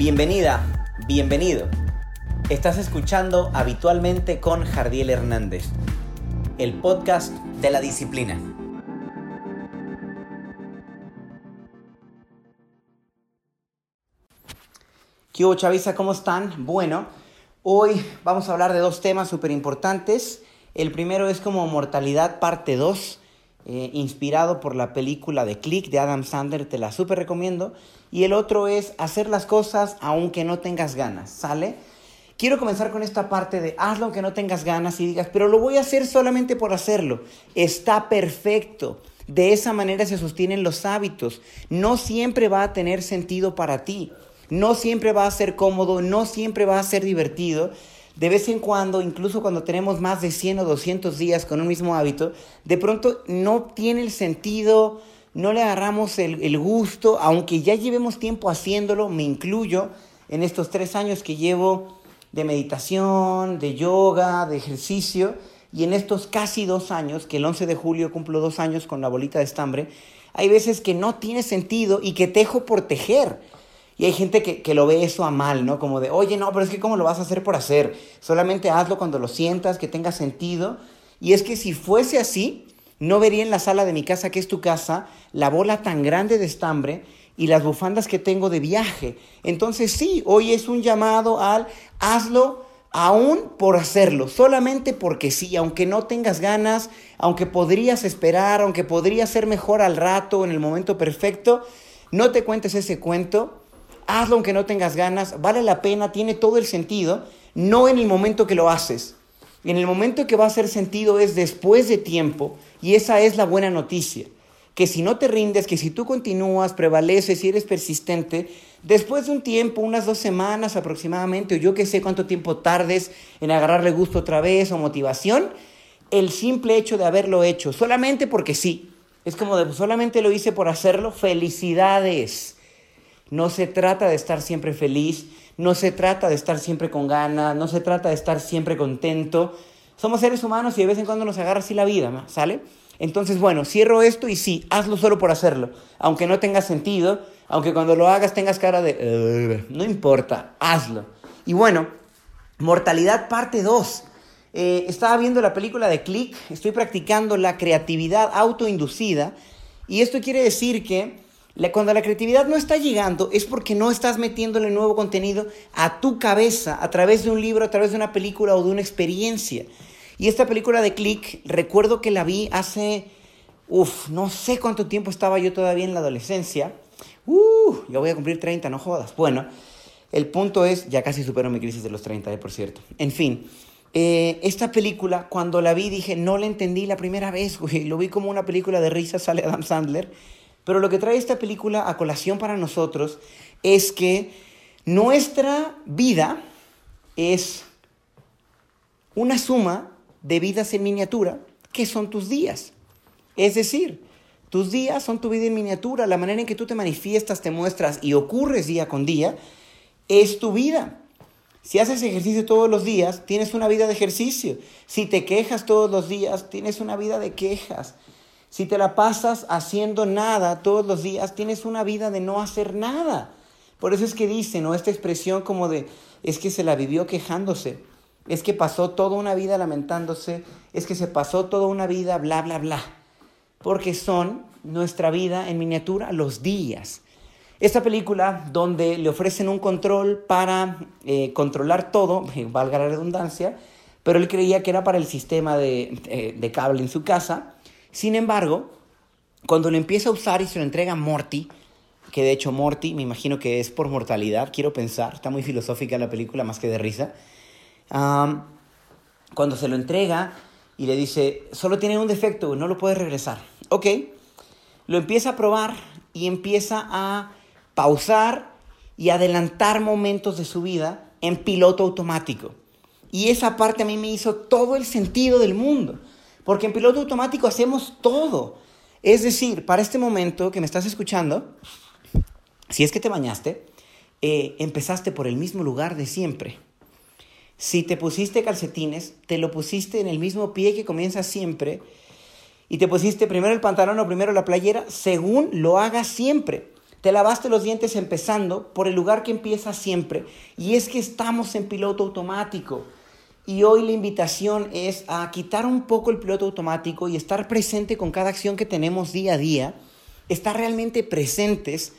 Bienvenida, bienvenido. Estás escuchando habitualmente con Jardiel Hernández, el podcast de la disciplina. ¿Qué hubo, Chavisa? ¿Cómo están? Bueno, hoy vamos a hablar de dos temas súper importantes. El primero es como Mortalidad parte 2, eh, inspirado por la película de Click de Adam Sandler, te la súper recomiendo. Y el otro es hacer las cosas aunque no tengas ganas, ¿sale? Quiero comenzar con esta parte de hazlo aunque no tengas ganas y digas, pero lo voy a hacer solamente por hacerlo. Está perfecto. De esa manera se sostienen los hábitos. No siempre va a tener sentido para ti. No siempre va a ser cómodo, no siempre va a ser divertido. De vez en cuando, incluso cuando tenemos más de 100 o 200 días con un mismo hábito, de pronto no tiene el sentido, no le agarramos el, gusto, aunque ya llevemos tiempo haciéndolo, me incluyo en estos tres años que llevo de meditación, de yoga, de ejercicio, y en estos casi dos años, que el 11 de julio cumplo dos años con la bolita de estambre, hay veces que no tiene sentido y que tejo por tejer. Y hay gente que, que, lo ve eso a mal, ¿no? Como de, oye, no, pero es que ¿cómo lo vas a hacer por hacer? Solamente hazlo cuando lo sientas, que tenga sentido. Y es que si fuese así, no vería en la sala de mi casa, que es tu casa, la bola tan grande de estambre y las bufandas que tengo de viaje. Entonces sí, hoy es un llamado al hazlo aún por hacerlo, solamente porque sí, aunque no tengas ganas, aunque podrías esperar, aunque podría ser mejor al rato, en el momento perfecto, no te cuentes ese cuento, hazlo aunque no tengas ganas, vale la pena, tiene todo el sentido, no en el momento que lo haces. En el momento que va a hacer sentido es después de tiempo, y esa es la buena noticia, que si no te rindes, que si tú continúas, prevaleces y eres persistente, después de un tiempo, unas dos semanas aproximadamente, o yo que sé cuánto tiempo tardes en agarrarle gusto otra vez o motivación, el simple hecho de haberlo hecho, solamente porque sí, es como de solamente lo hice por hacerlo, felicidades. No se trata de estar siempre feliz, no se trata de estar siempre con ganas, no se trata de estar siempre contento, somos seres humanos y de vez en cuando nos agarra así la vida, ¿sale? Entonces, bueno, cierro esto y sí, hazlo solo por hacerlo. Aunque no tenga sentido, aunque cuando lo hagas tengas cara de... no importa, hazlo. Y bueno, Mortalidad parte 2. Eh, estaba viendo la película de Click, estoy practicando la creatividad autoinducida y esto quiere decir que cuando la creatividad no está llegando es porque no estás metiéndole nuevo contenido a tu cabeza a través de un libro, a través de una película o de una experiencia. Y esta película de Click, recuerdo que la vi hace, uff, no sé cuánto tiempo estaba yo todavía en la adolescencia. Uh, ya voy a cumplir 30, no jodas. Bueno, el punto es, ya casi supero mi crisis de los 30, eh, por cierto. En fin, eh, esta película, cuando la vi, dije, no la entendí la primera vez, güey. Lo vi como una película de risa, sale Adam Sandler. Pero lo que trae esta película a colación para nosotros es que nuestra vida es una suma de vidas en miniatura, que son tus días. Es decir, tus días son tu vida en miniatura, la manera en que tú te manifiestas, te muestras y ocurres día con día, es tu vida. Si haces ejercicio todos los días, tienes una vida de ejercicio. Si te quejas todos los días, tienes una vida de quejas. Si te la pasas haciendo nada todos los días, tienes una vida de no hacer nada. Por eso es que dicen, ¿no? Esta expresión como de, es que se la vivió quejándose es que pasó toda una vida lamentándose, es que se pasó toda una vida bla, bla, bla. Porque son nuestra vida en miniatura los días. Esta película donde le ofrecen un control para eh, controlar todo, valga la redundancia, pero él creía que era para el sistema de, eh, de cable en su casa. Sin embargo, cuando lo empieza a usar y se lo entrega a Morty, que de hecho Morty me imagino que es por mortalidad, quiero pensar, está muy filosófica la película más que de risa, cuando se lo entrega y le dice, solo tiene un defecto, no lo puedes regresar. Ok, lo empieza a probar y empieza a pausar y adelantar momentos de su vida en piloto automático. Y esa parte a mí me hizo todo el sentido del mundo, porque en piloto automático hacemos todo. Es decir, para este momento que me estás escuchando, si es que te bañaste, eh, empezaste por el mismo lugar de siempre. Si te pusiste calcetines, te lo pusiste en el mismo pie que comienza siempre. Y te pusiste primero el pantalón o primero la playera, según lo hagas siempre. Te lavaste los dientes empezando por el lugar que empieza siempre y es que estamos en piloto automático. Y hoy la invitación es a quitar un poco el piloto automático y estar presente con cada acción que tenemos día a día, estar realmente presentes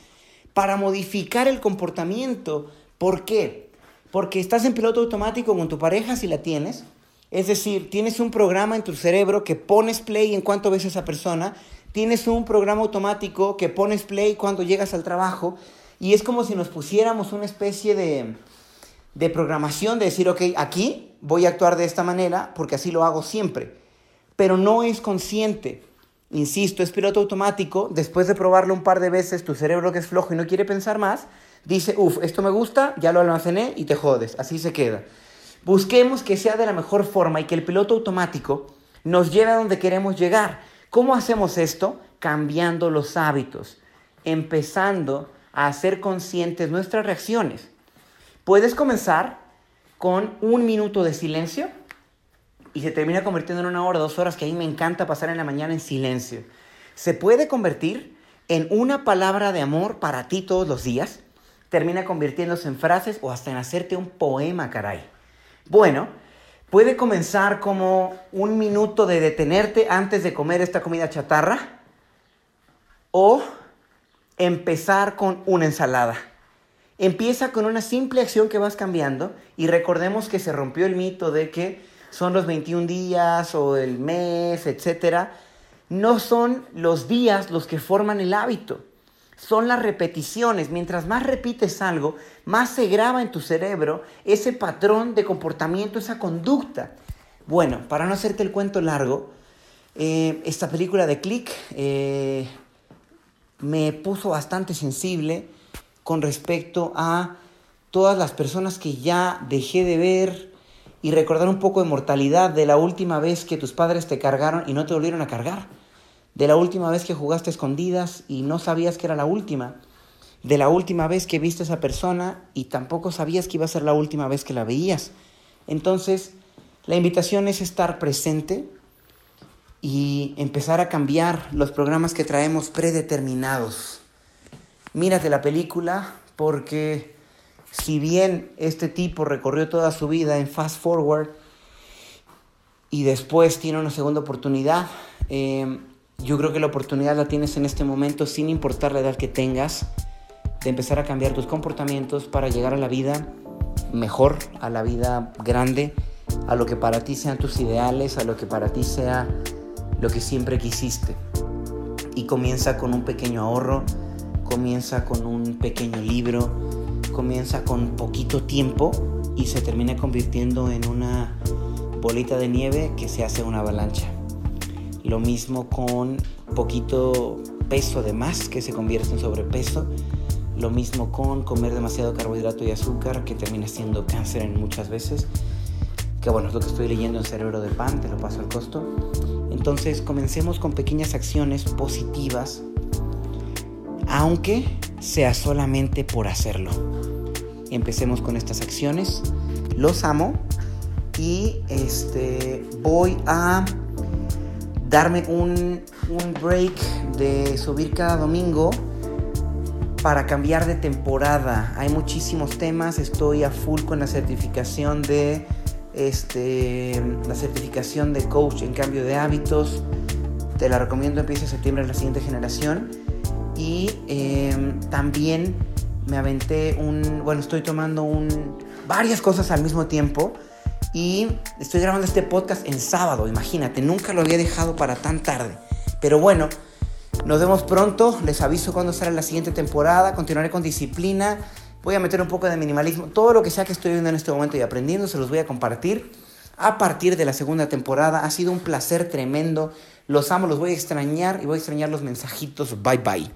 para modificar el comportamiento. ¿Por qué? Porque estás en piloto automático con tu pareja si la tienes. Es decir, tienes un programa en tu cerebro que pones play en cuanto ves a esa persona tienes un programa automático que pones play cuando llegas al trabajo y es como si nos pusiéramos una especie de, de programación de decir, ok, aquí voy a actuar de esta manera porque así lo hago siempre, pero no es consciente. Insisto, es piloto automático, después de probarlo un par de veces, tu cerebro que es flojo y no quiere pensar más, dice, uff, esto me gusta, ya lo almacené y te jodes, así se queda. Busquemos que sea de la mejor forma y que el piloto automático nos lleve a donde queremos llegar. ¿Cómo hacemos esto? Cambiando los hábitos, empezando a hacer conscientes nuestras reacciones. Puedes comenzar con un minuto de silencio y se termina convirtiendo en una hora, dos horas, que a mí me encanta pasar en la mañana en silencio. Se puede convertir en una palabra de amor para ti todos los días, termina convirtiéndose en frases o hasta en hacerte un poema, caray. Bueno, Puede comenzar como un minuto de detenerte antes de comer esta comida chatarra o empezar con una ensalada. Empieza con una simple acción que vas cambiando y recordemos que se rompió el mito de que son los 21 días o el mes, etc. No son los días los que forman el hábito son las repeticiones. Mientras más repites algo, más se graba en tu cerebro ese patrón de comportamiento, esa conducta. Bueno, para no hacerte el cuento largo, eh, esta película de Click eh, me puso bastante sensible con respecto a todas las personas que ya dejé de ver y recordar un poco de mortalidad de la última vez que tus padres te cargaron y no te volvieron a cargar de la última vez que jugaste escondidas y no sabías que era la última, de la última vez que viste a esa persona y tampoco sabías que iba a ser la última vez que la veías. Entonces, la invitación es estar presente y empezar a cambiar los programas que traemos predeterminados. Mírate la película porque si bien este tipo recorrió toda su vida en fast forward y después tiene una segunda oportunidad, eh, yo creo que la oportunidad la tienes en este momento sin importar la edad que tengas, de empezar a cambiar tus comportamientos para llegar a la vida mejor, a la vida grande, a lo que para ti sean tus ideales, a lo que para ti sea lo que siempre quisiste. Y comienza con un pequeño ahorro, comienza con un pequeño libro, comienza con poquito tiempo y se termina convirtiendo en una bolita de nieve que se hace una avalancha. Lo mismo con poquito peso de más que se convierte en sobrepeso. Lo mismo con comer demasiado carbohidrato y azúcar que termina siendo cáncer en muchas veces. Que bueno, es lo que estoy leyendo en Cerebro de Pan, te lo paso al costo. Entonces comencemos con pequeñas acciones positivas, aunque sea solamente por hacerlo. Empecemos con estas acciones. Los amo y este voy a darme un, break de subir cada domingo para cambiar de temporada. Hay muchísimos temas, estoy a full con la certificación de este, la certificación de coach en cambio de hábitos. Te la recomiendo, empieza septiembre en la siguiente generación. Y em, también me aventé un, bueno, estoy tomando un, varias cosas al mismo tiempo y estoy grabando este podcast en sábado, imagínate, nunca lo había dejado para tan tarde. Pero bueno, nos vemos pronto, les aviso cuando sale la siguiente temporada, continuaré con disciplina, voy a meter un poco de minimalismo, todo lo que sea que estoy viendo en este momento y aprendiendo se los voy a compartir a partir de la segunda temporada. Ha sido un placer tremendo, los amo, los voy a extrañar y voy a extrañar los mensajitos. Bye bye.